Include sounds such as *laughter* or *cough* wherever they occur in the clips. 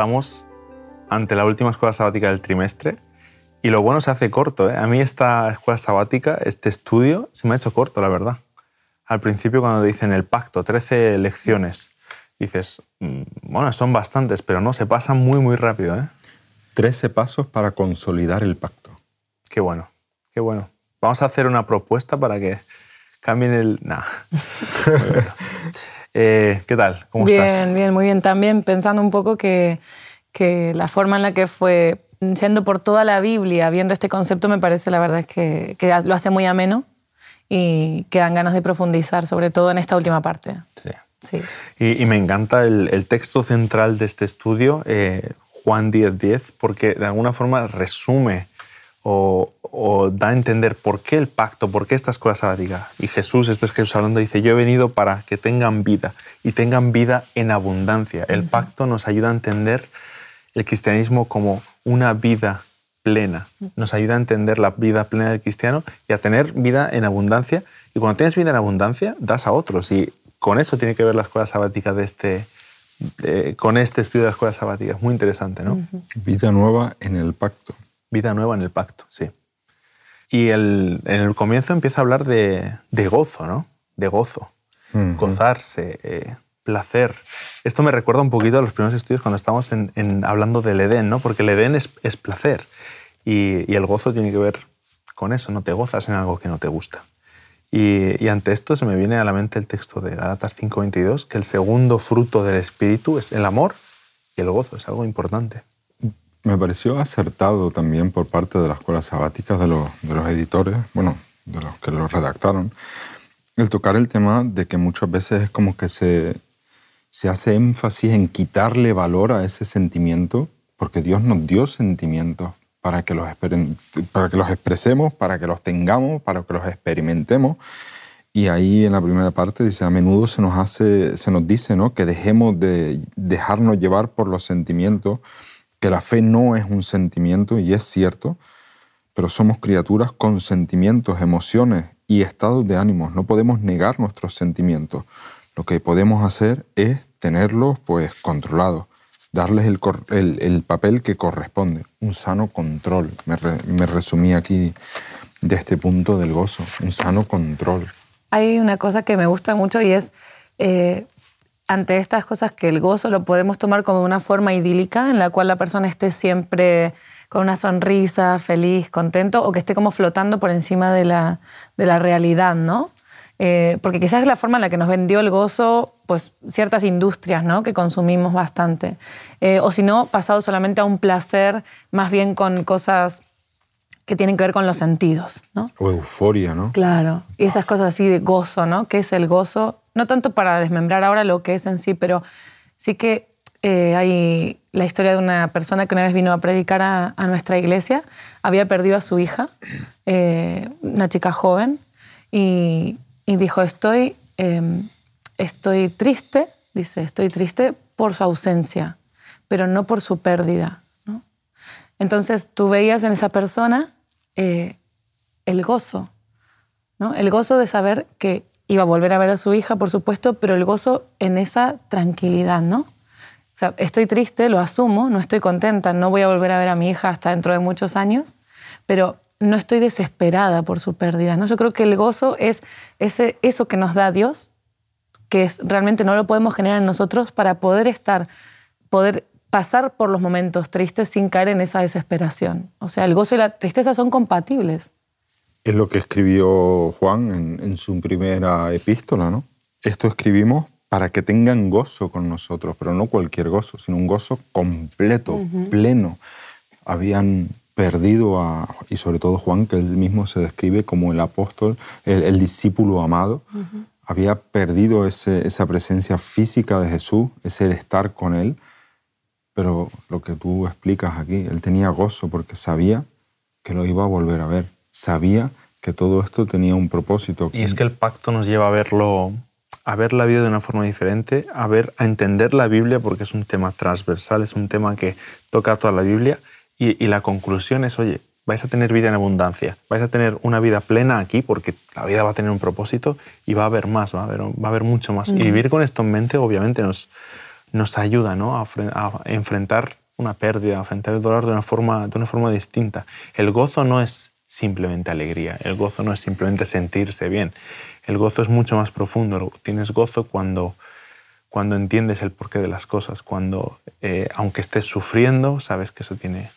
Estamos ante la última escuela sabática del trimestre y lo bueno se hace corto. ¿eh? A mí esta escuela sabática, este estudio, se me ha hecho corto, la verdad. Al principio cuando dicen el pacto, 13 lecciones, dices, mm, bueno, son bastantes, pero no, se pasan muy, muy rápido. ¿eh? 13 pasos para consolidar el pacto. Qué bueno, qué bueno. Vamos a hacer una propuesta para que cambien el... Nah. *laughs* Eh, ¿Qué tal? ¿Cómo bien, estás? Bien, bien, muy bien. También pensando un poco que, que la forma en la que fue yendo por toda la Biblia, viendo este concepto, me parece la verdad es que, que lo hace muy ameno y que dan ganas de profundizar, sobre todo en esta última parte. Sí. Sí. Y, y me encanta el, el, texto central de este estudio, eh, Juan 10.10, 10, porque de alguna forma resume o, o, da a entender por qué el pacto, por qué esta escuela sabática. Y Jesús, este es Jesús hablando, dice, yo he venido para que tengan vida y tengan vida en abundancia. El pacto nos ayuda a entender el cristianismo como una vida plena. Nos ayuda a entender la vida plena del cristiano y a tener vida en abundancia. Y cuando tienes vida en abundancia, das a otros. Y con eso tiene que ver la escuela sabática de este, de, con este estudio de la escuela sabática. Es muy interesante, ¿no? Uh -huh. Vida nueva en el pacto. Vida nueva en el pacto, sí. Y el, en el comienzo empieza a hablar de, de gozo, ¿no? De gozo. Uh -huh. Gozarse, eh, placer. Esto me recuerda un poquito a los primeros estudios cuando estamos en, en, hablando del Edén, ¿no? Porque el Edén es, es placer y, y, el gozo tiene que ver con eso, no te gozas en algo que no te gusta. Y, y, ante esto se me viene a la mente el texto de Galatas 5:22, que el segundo fruto del Espíritu es el amor y el gozo, es algo importante. Me pareció acertado también por parte de las escuelas sabáticas, de los, de los editores, bueno, de los que lo redactaron, el tocar el tema de que muchas veces es como que se, se hace énfasis en quitarle valor a ese sentimiento, porque Dios nos dio sentimientos para que los, para que los expresemos, para que los tengamos, para que los experimentemos. Y ahí en la primera parte dice, a menudo se nos, hace, se nos dice ¿no? que dejemos de dejarnos llevar por los sentimientos, que la fe no es un sentimiento, y es cierto, pero somos criaturas con sentimientos, emociones y estados de ánimos. No podemos negar nuestros sentimientos. Lo que podemos hacer es tenerlos pues, controlados darles el, el, el, papel que corresponde, un sano control. Me, resumí aquí de este punto del gozo, un sano control. Hay una cosa que me gusta mucho y es, eh, ante estas cosas, que el gozo lo podemos tomar como una forma idílica en la cual la persona esté siempre con una sonrisa, feliz, contento, o que esté como flotando por encima de la, de la realidad, ¿no? Eh, porque quizás es la forma en la que nos vendió el gozo pues, ciertas industrias ¿no? que consumimos bastante. Eh, o si no, pasado solamente a un placer, más bien con cosas que tienen que ver con los sentidos. ¿no? O euforia, ¿no? Claro, y esas cosas así de gozo, ¿no? ¿Qué es el gozo? No tanto para desmembrar ahora lo que es en sí, pero sí que eh, hay la historia de una persona que una vez vino a predicar a, nuestra iglesia, había perdido a su hija, eh, una chica joven, y dijo, estoy, eh, estoy triste, dice, estoy triste por su ausencia, pero no por su pérdida. ¿no? Entonces tú veías en esa persona eh, el gozo, ¿no? el gozo de saber que iba a volver a ver a su hija, por supuesto, pero el gozo en esa tranquilidad, ¿no? O sea, estoy triste, lo asumo, no estoy contenta, no voy a volver a ver a mi hija hasta dentro de muchos años, pero no estoy desesperada por su pérdida. ¿no? Yo creo que el gozo es ese, eso que nos da Dios, que es, realmente no lo podemos generar en nosotros para poder estar, poder pasar por los momentos tristes sin caer en esa desesperación. O sea, el gozo y la tristeza son compatibles. Es lo que escribió Juan en, en su primera epístola, ¿no? Esto escribimos para que tengan gozo con nosotros, pero no cualquier gozo, sino un gozo completo, uh -huh. pleno. Habían perdido a, y sobre todo Juan, que él mismo se describe como el apóstol, el, el discípulo amado, uh -huh. había perdido ese, esa presencia física de Jesús, ese estar con él, pero lo que tú explicas aquí, él tenía gozo porque sabía que lo iba a volver a ver, sabía que todo esto tenía un propósito. Y es que el pacto nos lleva a verlo, a ver la vida de una forma diferente, a ver, a entender la Biblia porque es un tema transversal, es un tema que toca toda la Biblia y, y, la conclusión es, oye, vais a tener vida en abundancia, vais a tener una vida plena aquí porque la vida va a tener un propósito y va a haber más, va a haber, va a haber mucho más. Mm. Y vivir con esto en mente obviamente nos, nos ayuda ¿no? a, a, enfrentar una pérdida, a enfrentar el dolor de una, forma, de una forma distinta. El gozo no es simplemente alegría, el gozo no es simplemente sentirse bien, el gozo es mucho más profundo. Tienes gozo cuando, cuando entiendes el porqué de las cosas, cuando eh, aunque estés sufriendo, sabes que eso tiene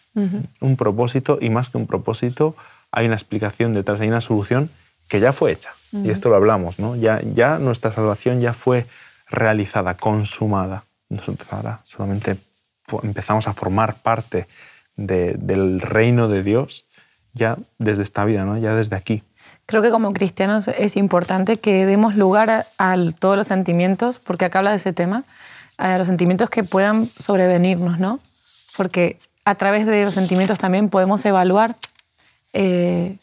un propósito y más que un propósito, hay una explicación detrás, hay una solución que ya fue hecha. Y esto lo hablamos, ¿no? Ya, ya nuestra salvación ya fue realizada, consumada. Nosotros ahora solamente empezamos a formar parte del reino de Dios ya desde esta vida, ¿no? ya desde aquí. Creo que como cristianos es importante que demos lugar a, todos los sentimientos, porque acá habla de ese tema, a los sentimientos que puedan sobrevenirnos, ¿no? Porque a través de los sentimientos también podemos evaluar eh,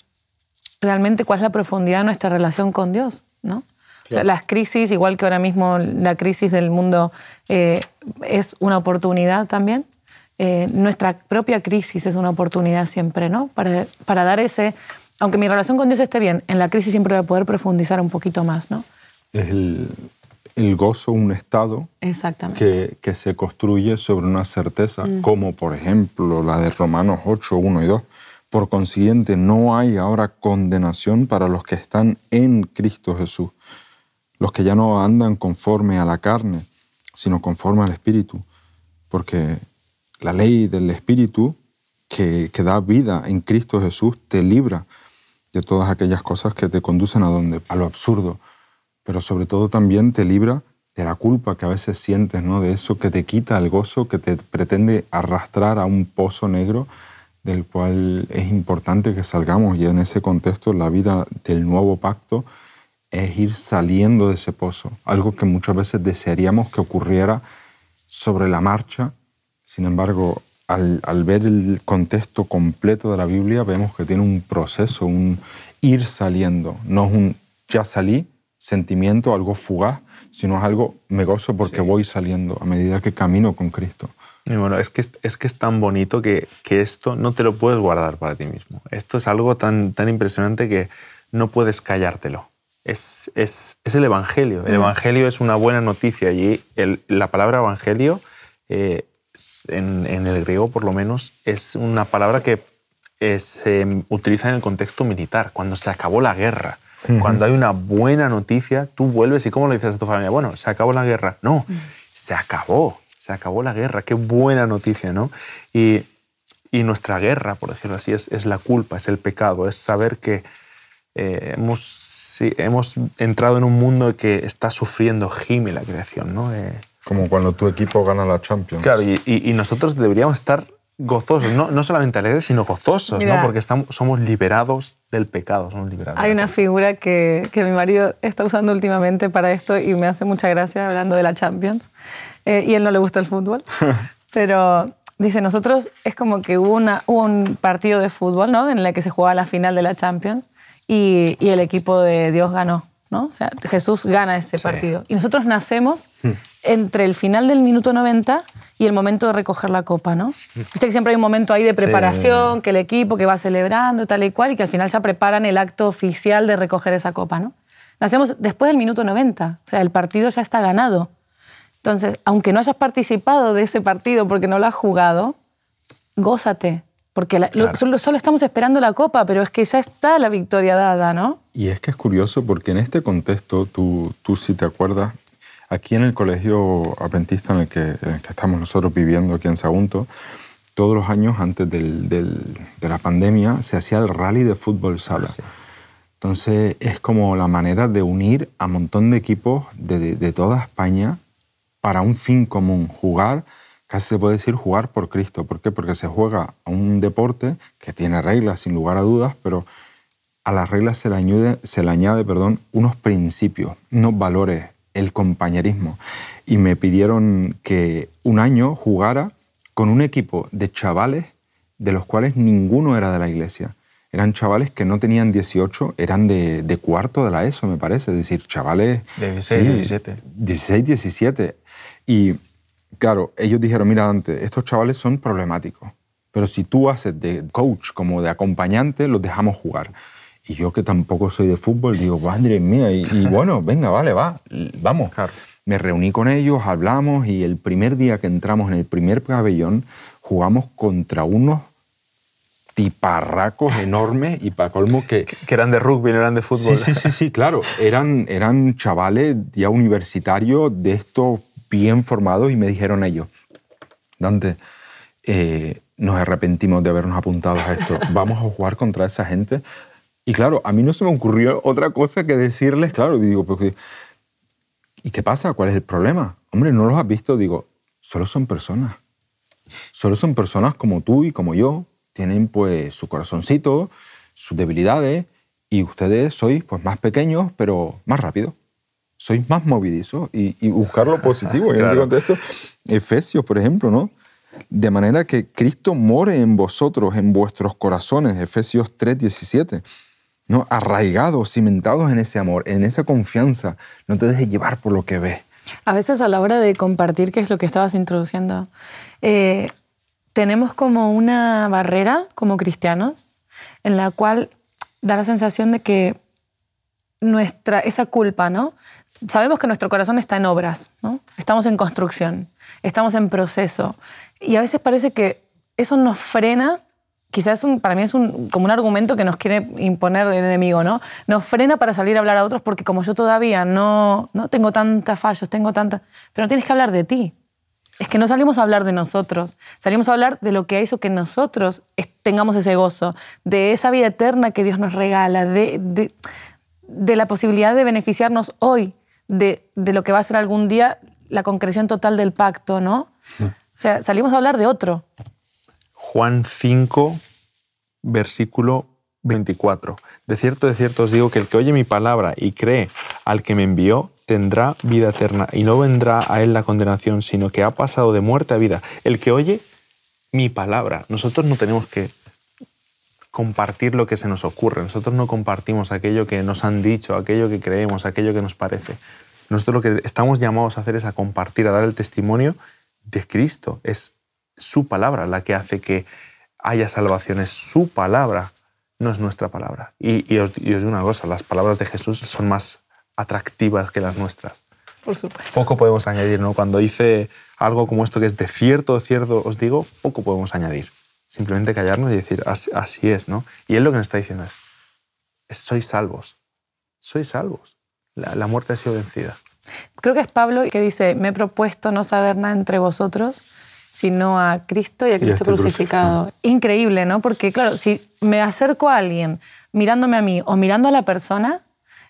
realmente cuál es la profundidad de nuestra relación con Dios, ¿no? las crisis, igual que ahora mismo la crisis del mundo eh, es una oportunidad también, eh, nuestra propia crisis es una oportunidad siempre, ¿no? Para, para dar ese aunque mi relación con Dios esté bien, en la crisis siempre voy a poder profundizar un poquito más, ¿no? Es el, el gozo un estado que, que, se construye sobre una certeza, mm. como por ejemplo la de Romanos 8, 1 y 2. Por consiguiente, no hay ahora condenación para los que están en Cristo Jesús, los que ya no andan conforme a la carne, sino conforme al Espíritu, porque la ley del Espíritu que, que da vida en Cristo Jesús te libra de todas aquellas cosas que te conducen a donde a lo absurdo, pero sobre todo también te libra de la culpa que a veces sientes, ¿no? De eso que te quita el gozo, que te pretende arrastrar a un pozo negro del cual es importante que salgamos y en ese contexto la vida del nuevo pacto es ir saliendo de ese pozo, algo que muchas veces desearíamos que ocurriera sobre la marcha, sin embargo al, ver el contexto completo de la Biblia, vemos que tiene un proceso, un ir saliendo. No es un ya salí, sentimiento, algo fugaz, sino es algo me gozo porque voy saliendo a medida que camino con Cristo. Y bueno, es que es, que es tan bonito que, que, esto no te lo puedes guardar para ti mismo. Esto es algo tan, tan impresionante que no puedes callártelo. Es, es, es el Evangelio. El mm. Evangelio es una buena noticia y el, la palabra Evangelio eh, en, el griego por lo menos, es una palabra que eh, se utiliza en el contexto militar, cuando se acabó la guerra. Cuando hay una buena noticia, tú vuelves y ¿cómo lo dices a tu familia? Bueno, se acabó la guerra. No, se acabó, se acabó la guerra. Qué buena noticia, ¿no? Y, y nuestra guerra, por decirlo así, es, es, la culpa, es el pecado, es saber que eh, hemos, hemos entrado en un mundo que está sufriendo, gime la creación, ¿no? Eh, como cuando tu equipo gana la Champions. Claro, y, nosotros deberíamos estar gozosos, no, no solamente alegres, sino gozosos, ¿no? porque estamos, somos liberados del pecado. Somos liberados Hay una figura que, que, mi marido está usando últimamente para esto y me hace mucha gracia hablando de la Champions. Eh, y él no le gusta el fútbol, *laughs* pero dice, nosotros es como que hubo, una, un partido de fútbol ¿no? en el que se jugaba la final de la Champions y, y el equipo de Dios ganó. ¿No? O sea, Jesús gana ese partido. Y nosotros nacemos hmm. entre el final del minuto 90 y el momento de recoger la copa, ¿no? Viste que siempre hay un momento ahí de preparación, que el equipo que va celebrando, tal y cual, y que al final ya preparan el acto oficial de recoger esa copa, ¿no? Nacemos después del minuto 90, o sea, el partido ya está ganado. Entonces, aunque no hayas participado de ese partido porque no lo has jugado, gózate, porque solo, estamos esperando la copa, pero es que ya está la victoria dada, ¿no? Y es que es curioso porque en este contexto, tú, tú si te acuerdas, aquí en el colegio adventista en el, que, estamos nosotros viviendo aquí en Sagunto, todos los años antes del, de la pandemia se hacía el rally de fútbol sala. Entonces es como la manera de unir a un montón de equipos de, de toda España para un fin común, jugar casi se puede decir jugar por Cristo. ¿Por qué? Porque se juega a un deporte que tiene reglas, sin lugar a dudas, pero a las reglas se le añade, se le añade perdón, unos principios, unos valores, el compañerismo. Y me pidieron que un año jugara con un equipo de chavales de los cuales ninguno era de la iglesia. Eran chavales que no tenían 18, eran de, cuarto de la ESO, me parece. Es decir, chavales... De 16, 17. 16, 17. Y claro, ellos dijeron, mira, Dante, estos chavales son problemáticos, pero si tú haces de coach como de acompañante, los dejamos jugar. Y yo que tampoco soy de fútbol, digo, madre mía, y, y *laughs* bueno, venga, vale, va, vamos. Claro. Me reuní con ellos, hablamos y el primer día que entramos en el primer pabellón jugamos contra unos tiparracos enormes y para colmo que... Que eran de rugby, no eran de fútbol. Sí, sí, sí, sí, claro. Eran, eran chavales ya universitarios de estos bien formados y me dijeron ellos, Dante, eh, nos arrepentimos de habernos apuntado a esto. *laughs* Vamos a jugar contra esa gente. Y claro, a mí no se me ocurrió otra cosa que decirles, claro, digo, porque, ¿y qué pasa? ¿Cuál es el problema? Hombre, ¿no los has visto? Digo, solo son personas. Solo son personas como tú y como yo. Tienen pues su corazoncito, sus debilidades, y ustedes sois pues más pequeños, pero más rápidos. Sois más movidizos y, y buscar lo positivo. En ese Claro. contexto, Efesios, por ejemplo, ¿no? De manera que Cristo more en vosotros, en vuestros corazones, Efesios 3, 17. ¿no? Arraigados, cimentados en ese amor, en esa confianza. No te dejes llevar por lo que ves. A veces a la hora de compartir, que es lo que estabas introduciendo, eh, tenemos como una barrera como cristianos en la cual da la sensación de que nuestra, esa culpa, ¿no? Sabemos que nuestro corazón está en obras, ¿no? Estamos en construcción, estamos en proceso. Y a veces parece que eso nos frena, quizás un- para mí es un, como un argumento que nos quiere imponer el enemigo, ¿no? Nos frena para salir a hablar a otros porque como yo todavía no, no tengo tantos fallos, tengo tantas... Pero no tienes que hablar de ti. Es que no salimos a hablar de nosotros, salimos a hablar de lo que hizo que nosotros tengamos ese gozo, de esa vida eterna que Dios nos regala, de, de- de la posibilidad de beneficiarnos hoy de, de lo que va a ser algún día la concreción total del pacto, ¿no? O sea, salimos a hablar de otro. Juan 5, versículo 24. De cierto, de cierto os digo que el que oye mi palabra y cree al que me envió, tendrá vida eterna y no vendrá a él la condenación, sino que ha pasado de muerte a vida. El que oye mi palabra. Nosotros no tenemos que compartir lo que se nos ocurre. Nosotros no compartimos aquello que nos han dicho, aquello que creemos, aquello que nos parece. Nosotros lo que estamos llamados a hacer es a compartir, a dar el testimonio de Cristo. Es su palabra la que hace que haya salvación. Es su palabra, no es nuestra palabra. Y, y os, y os digo una cosa, las palabras de Jesús son más atractivas que las nuestras. Por supuesto. Poco podemos añadir, ¿no? Cuando dice algo como esto que es de cierto, de cierto, os digo, poco podemos añadir. Simplemente callarnos y decir, así, así es, ¿no? Y él lo que nos está diciendo es, es, sois salvos, sois salvos. La, la muerte ha sido vencida. Creo que es Pablo que dice, me he propuesto no saber nada entre vosotros, sino a Cristo y a Cristo este crucificado. Increíble, ¿no? Porque claro, si me acerco a alguien mirándome a mí o mirando a la persona,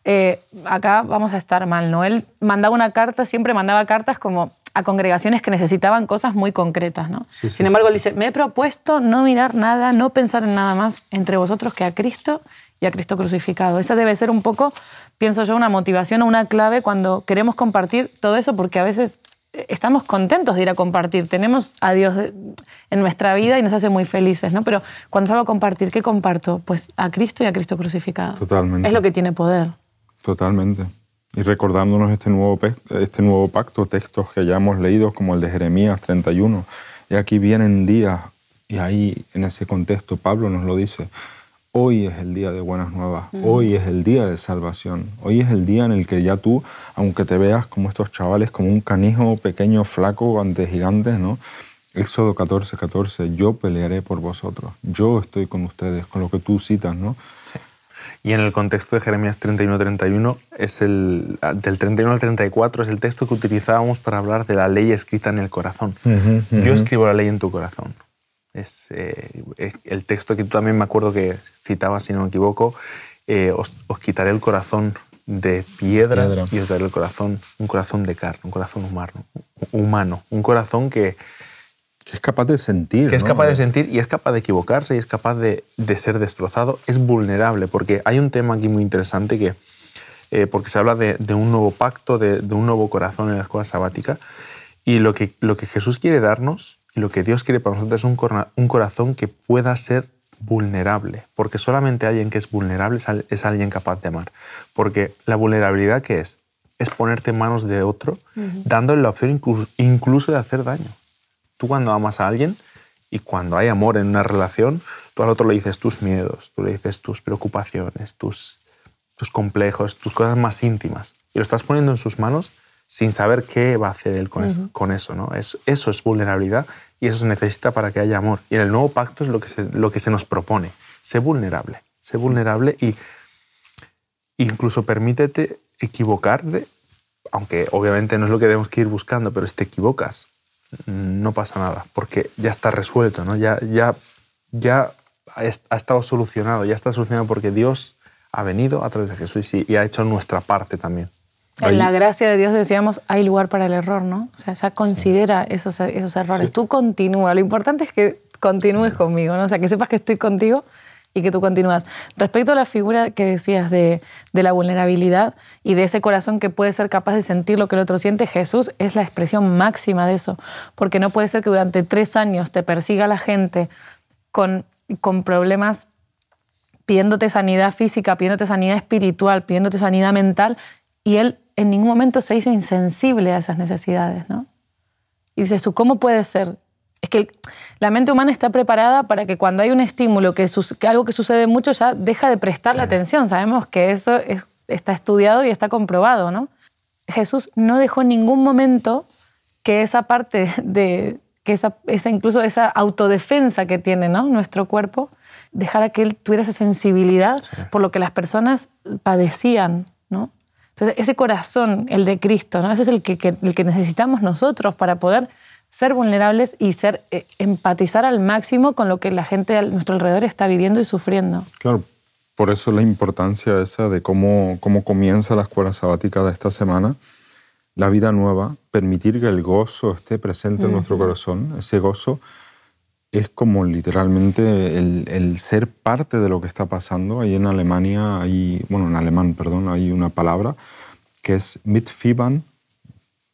eh, acá vamos a estar mal, ¿no? Él mandaba una carta, siempre mandaba cartas como a congregaciones que necesitaban cosas muy concretas, ¿no? Sí, sí, Sin embargo, él dice, me he propuesto no mirar nada, no pensar en nada más entre vosotros que a Cristo y a Cristo crucificado. Esa debe ser un poco, pienso yo, una motivación o una clave cuando queremos compartir todo eso, porque a veces eh, estamos contentos de ir a compartir, tenemos a Dios en nuestra vida y nos hace muy felices, ¿no? Pero cuando salgo a compartir, ¿qué comparto? Pues a Cristo y a Cristo crucificado. Totalmente. Es lo que tiene poder. Totalmente. Y recordándonos este nuevo, este nuevo pacto, textos que ya hemos leído, como el de Jeremías 31. Y aquí vienen días, y ahí en ese contexto Pablo nos lo dice, hoy es el día de buenas nuevas, hoy es el día de salvación, hoy es el día en el que ya tú, aunque te veas como estos chavales, como un canijo pequeño, flaco, ante gigantes, ¿no? Éxodo 14, 14, yo pelearé por vosotros, yo estoy con ustedes, con lo que tú citas, ¿no? Sí. Y en el contexto de Jeremías 31-31, es el, del 31 al 34 es el texto que utilizábamos para hablar de la ley escrita en el corazón. Yo escribo la ley en tu corazón. Es, eh, es el texto que tú también me acuerdo que citabas, si no me equivoco, eh, os, os quitaré el corazón de piedra, Piedra. y os daré el corazón, un corazón de carne, un corazón humano, humano un corazón que, Que es capaz de sentir. que es capaz de sentir y es capaz de equivocarse y es capaz de, de ser destrozado, es vulnerable, porque hay un tema aquí muy interesante que, eh, porque se habla de, de un nuevo pacto, de, de un nuevo corazón en la escuela sabática, y lo que, lo que Jesús quiere darnos y lo que Dios quiere para nosotros es un, corna- un corazón que pueda ser vulnerable, porque solamente alguien que es vulnerable es, es alguien capaz de amar, porque la vulnerabilidad que es, es ponerte en manos de otro, dándole la opción incluso, incluso de hacer daño. Tú cuando amas a alguien y cuando hay amor en una relación, tú al otro le dices tus miedos, tú le dices tus preocupaciones, tus, tus complejos, tus cosas más íntimas. Y lo estás poniendo en sus manos sin saber qué va a hacer él con, eso, con eso. ¿no? Es, eso es vulnerabilidad y eso se necesita para que haya amor. Y en el nuevo pacto es lo que se, lo que se nos propone. Sé vulnerable, sé vulnerable y incluso permítete equivocarte, aunque obviamente no es lo que debemos que ir buscando, pero si te equivocas, no pasa nada, porque ya está resuelto, ¿no? ya, ya, ya ha estado solucionado, ya está solucionado porque Dios ha venido a través de Jesús y, ha hecho nuestra parte también. En la gracia de Dios decíamos, hay lugar para el error, ¿no? O sea, ya considera esos, esos errores. Tú continúa. Lo importante es que continúes conmigo, ¿no? O sea, que sepas que estoy contigo y que tú continúas. Respecto a la figura que decías de, de, la vulnerabilidad y de ese corazón que puede ser capaz de sentir lo que el otro siente, Jesús es la expresión máxima de eso. Porque no puede ser que durante tres años te persiga la gente con, con problemas pidiéndote sanidad física, pidiéndote sanidad espiritual, pidiéndote sanidad mental, y él en ningún momento se hizo insensible a esas necesidades, ¿no? Y dices tú, ¿cómo puede ser? Es que la mente humana está preparada para que cuando hay un estímulo, que, algo que sucede mucho, ya deja de prestarle atención. Sabemos que eso está estudiado y está comprobado, ¿no? Jesús no dejó en ningún momento que esa parte de, que esa, incluso esa autodefensa que tiene ¿no? nuestro cuerpo, dejar a que él tuviera esa sensibilidad por lo que las personas padecían, ¿no? Entonces, ese corazón, el de Cristo, ¿no? Ese es el que, el que necesitamos nosotros para poder ser vulnerables y ser, eh, empatizar al máximo con lo que la gente a nuestro alrededor está viviendo y sufriendo. Claro, por eso la importancia esa de cómo, cómo comienza la escuela sabática de esta semana, la vida nueva, permitir que el gozo esté presente en nuestro corazón, ese gozo es como literalmente el, ser parte de lo que está pasando. Ahí en Alemania, hay, bueno, en alemán, perdón, hay una palabra que es mitfiebern,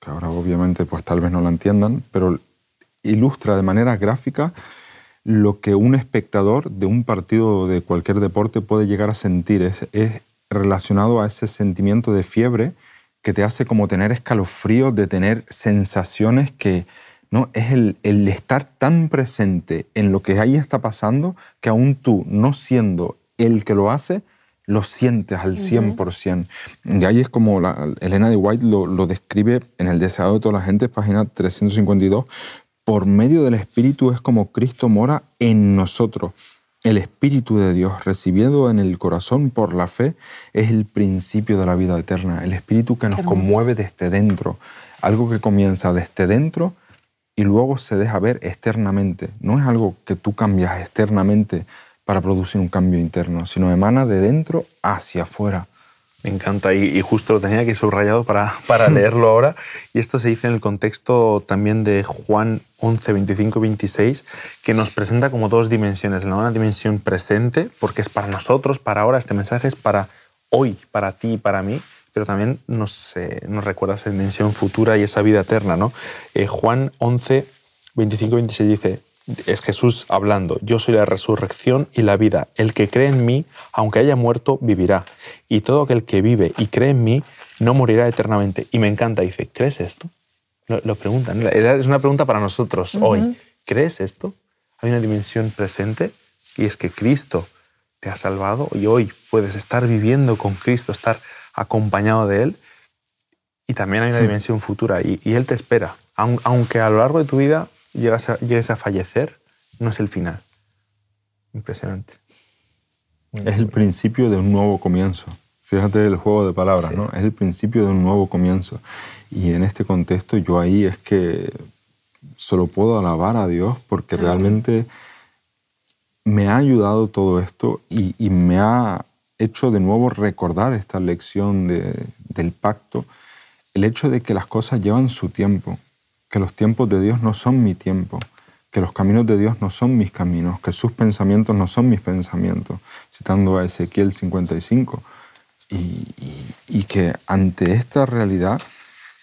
ahora obviamente pues tal vez no la entiendan, pero ilustra de manera gráfica lo que un espectador de un partido de cualquier deporte puede llegar a sentir. Es, relacionado a ese sentimiento de fiebre que te hace como tener escalofríos, de tener sensaciones que, ¿no? Es el, estar tan presente en lo que ahí está pasando que aún tú, no siendo el que lo hace, lo sientes al 100%. Y ahí es como la, Elena de White lo, lo, describe en El Deseado de toda la gente, página 352. Por medio del Espíritu es como Cristo mora en nosotros. El Espíritu de Dios, recibido en el corazón por la fe, es el principio de la vida eterna. El Espíritu que nos conmueve desde dentro. Algo que comienza desde dentro y luego se deja ver externamente. No es algo que tú cambias externamente para producir un cambio interno, sino emana de dentro hacia afuera. Me encanta y, justo lo tenía aquí subrayado para, *laughs* para leerlo ahora. Y esto se dice en el contexto también de Juan 11, 25, 26, que nos presenta como dos dimensiones. Una dimensión presente, porque es para nosotros, para ahora, este mensaje es para hoy, para ti y para mí pero también nos, eh, nos recuerda esa dimensión futura y esa vida eterna. ¿no? Eh, Juan 11, 25, 26 dice, es Jesús hablando, yo soy la resurrección y la vida, el que cree en mí, aunque haya muerto, vivirá, y todo aquel que vive y cree en mí, no morirá eternamente. Y me encanta, dice, ¿crees esto? Lo, preguntan, es una pregunta para nosotros hoy. ¿Crees esto? Hay una dimensión presente y es que Cristo te ha salvado y hoy puedes estar viviendo con Cristo, estar acompañado de Él. Y también hay una dimensión futura y, Él te espera. Aunque a lo largo de tu vida llegues a, llegues a fallecer, no es el final. Impresionante. es el principio de un nuevo comienzo. Fíjate el juego de palabras, ¿no? Es el principio de un nuevo comienzo. Y en este contexto yo ahí es que solo puedo alabar a Dios porque realmente me ha ayudado todo esto y, y me ha hecho de nuevo recordar esta lección del pacto, el hecho de que las cosas llevan su tiempo, que los tiempos de Dios no son mi tiempo, que los caminos de Dios no son mis caminos, que sus pensamientos no son mis pensamientos, citando a Ezequiel 55, y, y que ante esta realidad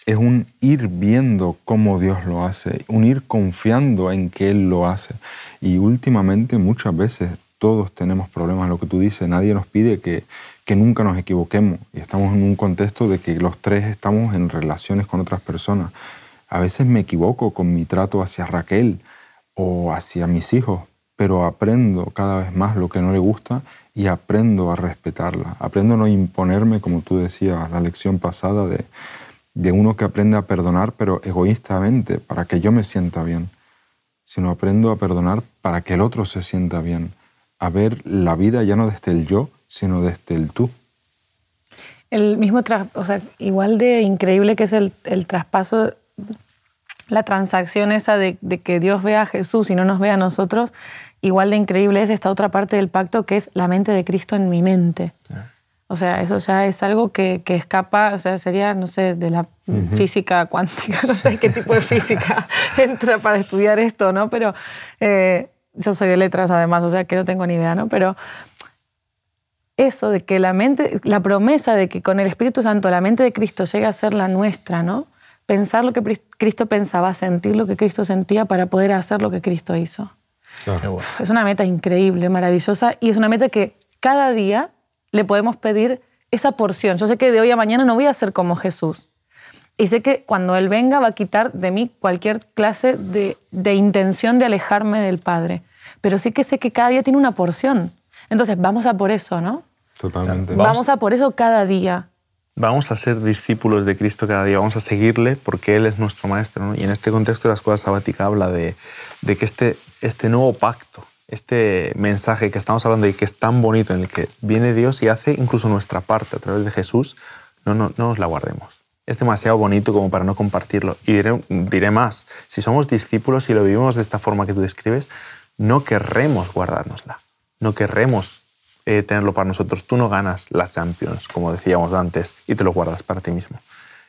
es un ir viendo cómo Dios lo hace, un ir confiando en que Él lo hace. Y últimamente muchas veces todos tenemos problemas, lo que tú dices, nadie nos pide que, que nunca nos equivoquemos y estamos en un contexto de que los tres estamos en relaciones con otras personas. A veces me equivoco con mi trato hacia Raquel o hacia mis hijos, pero aprendo cada vez más lo que no le gusta y aprendo a respetarla. Aprendo a no imponerme, como tú decías, la lección pasada de, de uno que aprende a perdonar, pero egoístamente, para que yo me sienta bien, sino aprendo a perdonar para que el otro se sienta bien, a ver la vida ya no desde el yo, sino desde el tú. El mismo, o sea, igual de increíble que es el, el traspaso, la transacción esa de, de, que Dios vea a Jesús y no nos vea a nosotros, igual de increíble es esta otra parte del pacto que es la mente de Cristo en mi mente. O sea, eso ya es algo que, que, escapa, o sea, sería, no sé, de la física cuántica, *laughs* no sé qué tipo de física *laughs* entra para estudiar esto, ¿no? Pero eh, yo soy de letras además, o sea, que no tengo ni idea, ¿no? Pero eso de que la mente, la promesa de que con el Espíritu Santo la mente de Cristo llegue a ser la nuestra, ¿no? Pensar lo que Cristo pensaba, sentir lo que Cristo sentía para poder hacer lo que Cristo hizo. Es una meta increíble, maravillosa y es una meta que cada día le podemos pedir esa porción. Yo sé que de hoy a mañana no voy a ser como Jesús. Y sé que cuando Él venga va a quitar de mí cualquier clase de, de intención de alejarme del Padre. Pero sí que sé que cada día tiene una porción. Entonces, vamos a por eso, ¿no? Totalmente. Vamos a por eso cada día. Vamos a ser discípulos de Cristo cada día, vamos a seguirle porque Él es nuestro Maestro. ¿no? Y en este contexto la Escuela Sabática habla de, de que este, este nuevo pacto, este mensaje que estamos hablando y que es tan bonito, en el que viene Dios y hace incluso nuestra parte a través de Jesús, no, no, no nos la guardemos. Es demasiado bonito como para no compartirlo. Y diré, diré más, si somos discípulos y lo vivimos de esta forma que tú describes, no querremos guardárnosla no querremos eh, tenerlo para nosotros. Tú no ganas la Champions, como decíamos antes, y te lo guardas para ti mismo.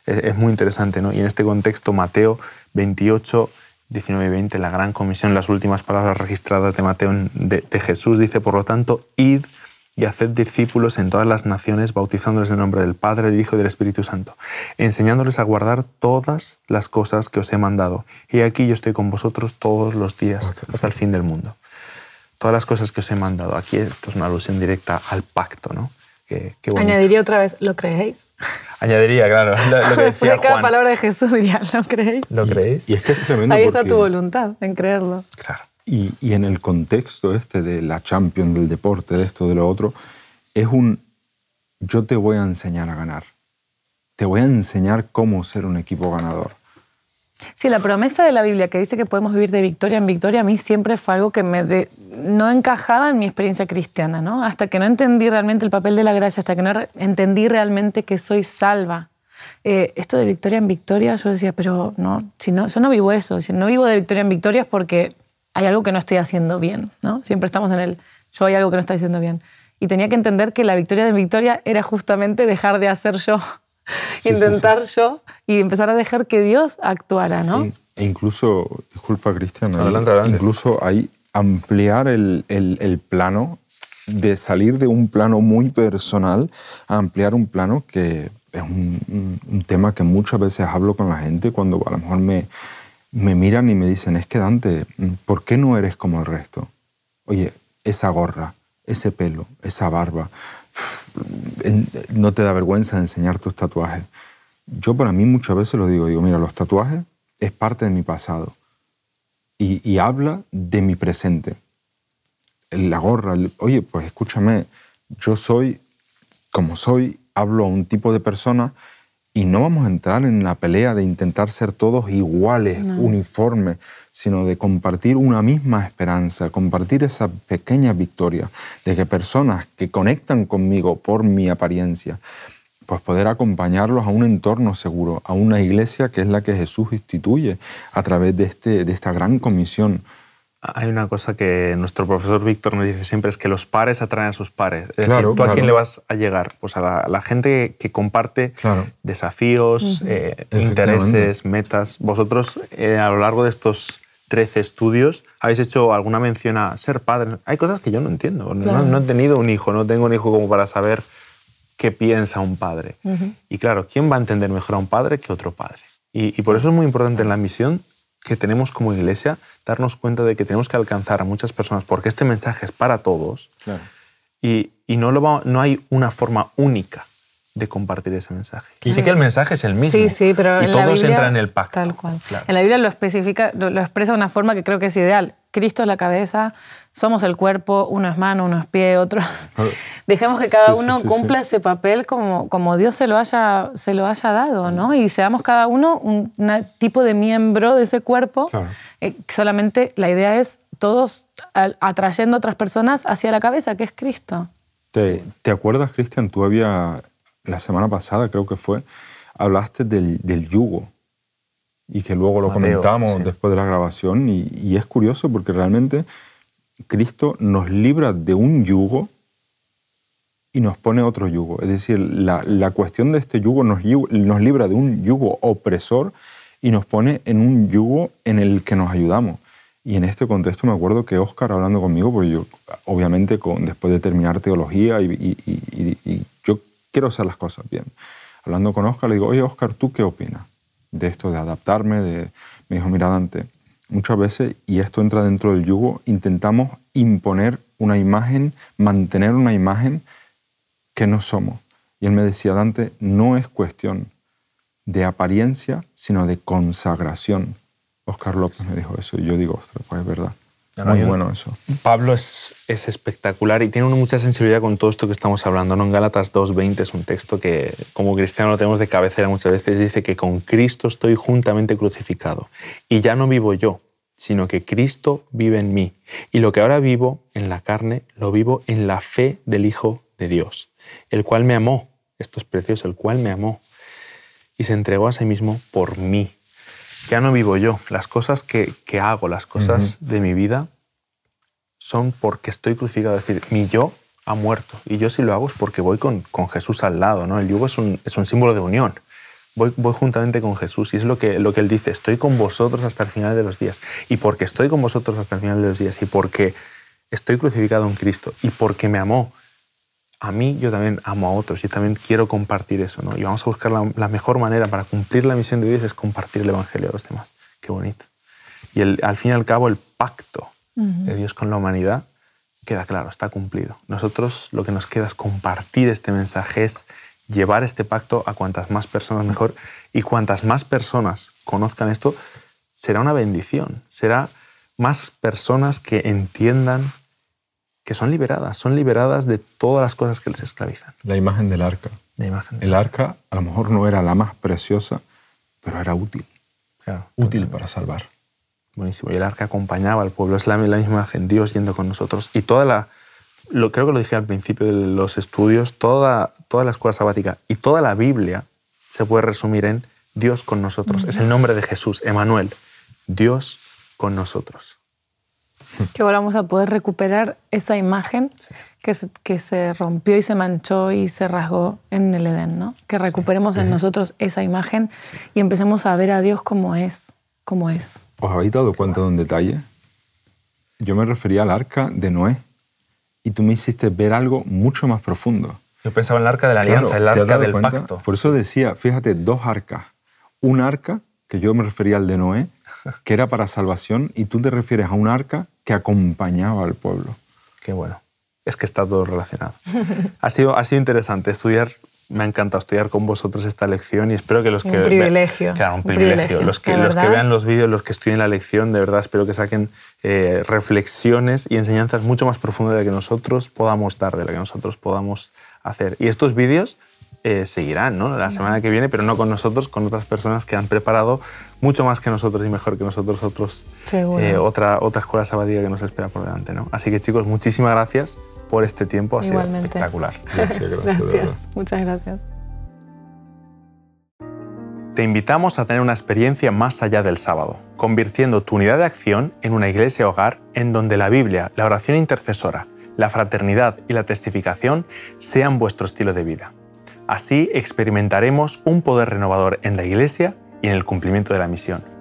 Es, muy interesante, ¿no? Y en este contexto, Mateo 28, 19 y 20, la gran comisión, las últimas palabras registradas de Mateo de, de Jesús, dice, por lo tanto, id y haced discípulos en todas las naciones, bautizándoles en el nombre del Padre, del Hijo y del Espíritu Santo, enseñándoles a guardar todas las cosas que os he mandado. Y aquí yo estoy con vosotros todos los días hasta el fin del mundo todas las cosas que os he mandado. Aquí esto es una alusión directa al pacto, ¿no? Añadiría otra vez, ¿lo creéis? *laughs* Añadiría, claro, lo, que decía cada palabra de Jesús diría, ¿lo creéis? ¿Lo creéis? Y es que es tremendo Ahí está tu voluntad, en creerlo. Claro. Y, y, en el contexto este de la champion, del deporte, de esto, de lo otro, es un, yo te voy a enseñar a ganar. Te voy a enseñar cómo ser un equipo ganador. Sí, la promesa de la Biblia que dice que podemos vivir de victoria en victoria, a mí siempre fue algo que no encajaba en mi experiencia cristiana, ¿no? Hasta que no entendí realmente el papel de la gracia, hasta que no entendí realmente que soy salva. Eh, esto de victoria en victoria, yo decía, pero no, si no, yo no vivo eso, si no vivo de victoria en victoria es porque hay algo que no estoy haciendo bien, ¿no? Siempre estamos en el, yo hay algo que no estoy haciendo bien. Y tenía que entender que la victoria de victoria era justamente dejar de hacer yo *laughs* intentar yo y empezar a dejar que Dios actuara, ¿no? E incluso, disculpa Cristian, adelante, adelante. incluso hay ampliar el, el, el, plano, de salir de un plano muy personal a ampliar un plano que es un, un, tema que muchas veces hablo con la gente cuando a lo mejor me, me miran y me dicen, es que Dante, ¿por qué no eres como el resto? Oye, esa gorra, ese pelo, esa barba, no te da vergüenza enseñar tus tatuajes. Yo para mí muchas veces lo digo, digo, mira, los tatuajes es parte de mi pasado y, habla de mi presente. La gorra, oye, pues escúchame, yo soy como soy, hablo a un tipo de persona y no vamos a entrar en la pelea de intentar ser todos iguales, uniformes, sino de compartir una misma esperanza, compartir esa pequeña victoria de que personas que conectan conmigo por mi apariencia, pues poder acompañarlos a un entorno seguro, a una iglesia que es la que Jesús instituye a través de, este, de esta gran comisión hay una cosa que nuestro profesor Víctor nos dice siempre, es que los pares atraen a sus pares. Es claro, decir, ¿tú a quién le vas a llegar? Pues a la, gente que comparte desafíos, eh, intereses, metas. Vosotros, eh, a lo largo de estos 13 estudios, habéis hecho alguna mención a ser padre. Hay cosas que yo no entiendo. No, he tenido un hijo, no tengo un hijo como para saber qué piensa un padre. Y claro, ¿quién va a entender mejor a un padre que otro padre? Y, y por eso es muy importante en la misión que tenemos como iglesia, darnos cuenta de que tenemos que alcanzar a muchas personas, porque este mensaje es para todos, y, y, no, lo no hay una forma única de compartir ese mensaje. Y sí que el mensaje es el mismo. Sí, sí, pero y en todos la Biblia, entran en el pacto. Tal cual. En la Biblia lo especifica, lo, expresa de una forma que creo que es ideal. Cristo es la cabeza, somos el cuerpo, uno es mano, uno es pie, otro. *laughs* Dejemos que cada uno cumpla ese papel como, como Dios se lo, haya, se lo haya dado, ¿no? Y seamos cada uno un, tipo de miembro de ese cuerpo. Eh, solamente la idea es todos atrayendo a otras personas hacia la cabeza, que es Cristo. ¿Te, te acuerdas, Cristian? Tú había, la semana pasada creo que fue, hablaste del, del yugo y que luego lo comentamos después de la grabación y, y es curioso porque realmente Cristo nos libra de un yugo y nos pone otro yugo. Es decir, la, la cuestión de este yugo nos, libra de un yugo opresor y nos pone en un yugo en el que nos ayudamos. Y en este contexto me acuerdo que Oscar hablando conmigo, porque yo obviamente con, después de terminar teología y, yo quiero hacer las cosas bien. Hablando con Oscar le digo, oye Oscar, ¿tú qué opinas de esto de adaptarme? De... Me dijo, mira Dante, muchas veces, y esto entra dentro del yugo, intentamos imponer una imagen, mantener una imagen que no somos. Y él me decía, Dante, no es cuestión de apariencia, sino de consagración. Oscar López me dijo eso y yo digo, ostras, pues es verdad. Muy bueno eso. Pablo es, es, espectacular y tiene mucha sensibilidad con todo esto que estamos hablando. ¿no? En Gálatas 2.20 es un texto que como cristiano lo tenemos de cabecera muchas veces. Dice que con Cristo estoy juntamente crucificado y ya no vivo yo, sino que Cristo vive en mí. Y lo que ahora vivo en la carne, lo vivo en la fe del Hijo de Dios, el cual me amó. Esto es precioso, el cual me amó y se entregó a sí mismo por mí ya no vivo yo. Las cosas que, hago, las cosas de mi vida, son porque estoy crucificado. Es decir, mi yo ha muerto. Y yo si lo hago es porque voy con, con Jesús al lado. ¿no? El yugo es un, es un símbolo de unión. Voy, voy, juntamente con Jesús y es lo que, lo que Él dice, estoy con vosotros hasta el final de los días. Y porque estoy con vosotros hasta el final de los días y porque estoy crucificado en Cristo y porque me amó a mí yo también amo a otros y también quiero compartir eso, ¿no? Y vamos a buscar la, mejor manera para cumplir la misión de Dios es compartir el Evangelio a los demás. Qué bonito. Y el, al fin y al cabo el pacto de Dios con la humanidad queda claro, está cumplido. Nosotros lo que nos queda es compartir este mensaje, es llevar este pacto a cuantas más personas mejor y cuantas más personas conozcan esto, será una bendición, será más personas que entiendan que son liberadas, son liberadas de todas las cosas que les esclavizan. La imagen del arca. La imagen el arca a lo mejor no era la más preciosa, pero era útil. Claro, útil para salvar. Buenísimo. Y el arca acompañaba al pueblo. Es la, misma imagen, Dios yendo con nosotros. Y toda la, lo, creo que lo dije al principio de los estudios, toda, toda la escuela sabática y toda la Biblia se puede resumir en Dios con nosotros. Es el nombre de Jesús, Emanuel. Dios con nosotros. Que volvamos a poder recuperar esa imagen que, se, que se rompió y se manchó y se rasgó en el Edén, ¿no? Que recuperemos en nosotros esa imagen y empecemos a ver a Dios como es, como es. ¿Os habéis dado cuenta de un detalle? Yo me refería al arca de Noé y tú me hiciste ver algo mucho más profundo. Yo pensaba en el arca de la alianza, el arca del pacto. Por eso decía, fíjate, dos arcas. Un arca, que yo me refería al de Noé, que era para salvación, y tú te refieres a un arca que acompañaba al pueblo. Qué bueno. Es que está todo relacionado. ha, sido, ha sido interesante estudiar, me ha encantado estudiar con vosotros esta lección y espero que los que... Un privilegio. claro, un, privilegio. Los, que, los que vean los vídeos, los que estudien la lección, de verdad espero que saquen eh, reflexiones y enseñanzas mucho más profundas de la que nosotros podamos dar, de la que nosotros podamos hacer. Y estos vídeos eh, seguirán ¿no? la semana que viene, pero no con nosotros, con otras personas que han preparado mucho más que nosotros y mejor que nosotros otros, eh, otra, otra escuela sabática que nos espera por delante. ¿no? Así que chicos, muchísimas gracias por este tiempo, ha sido espectacular. *laughs* Gracias, gracias. Muchas gracias. Te invitamos a tener una experiencia más allá del sábado, convirtiendo tu unidad de acción en una iglesia hogar en donde la Biblia, la oración intercesora, la fraternidad y la testificación sean vuestro estilo de vida. Así experimentaremos un poder renovador en la Iglesia y en el cumplimiento de la misión.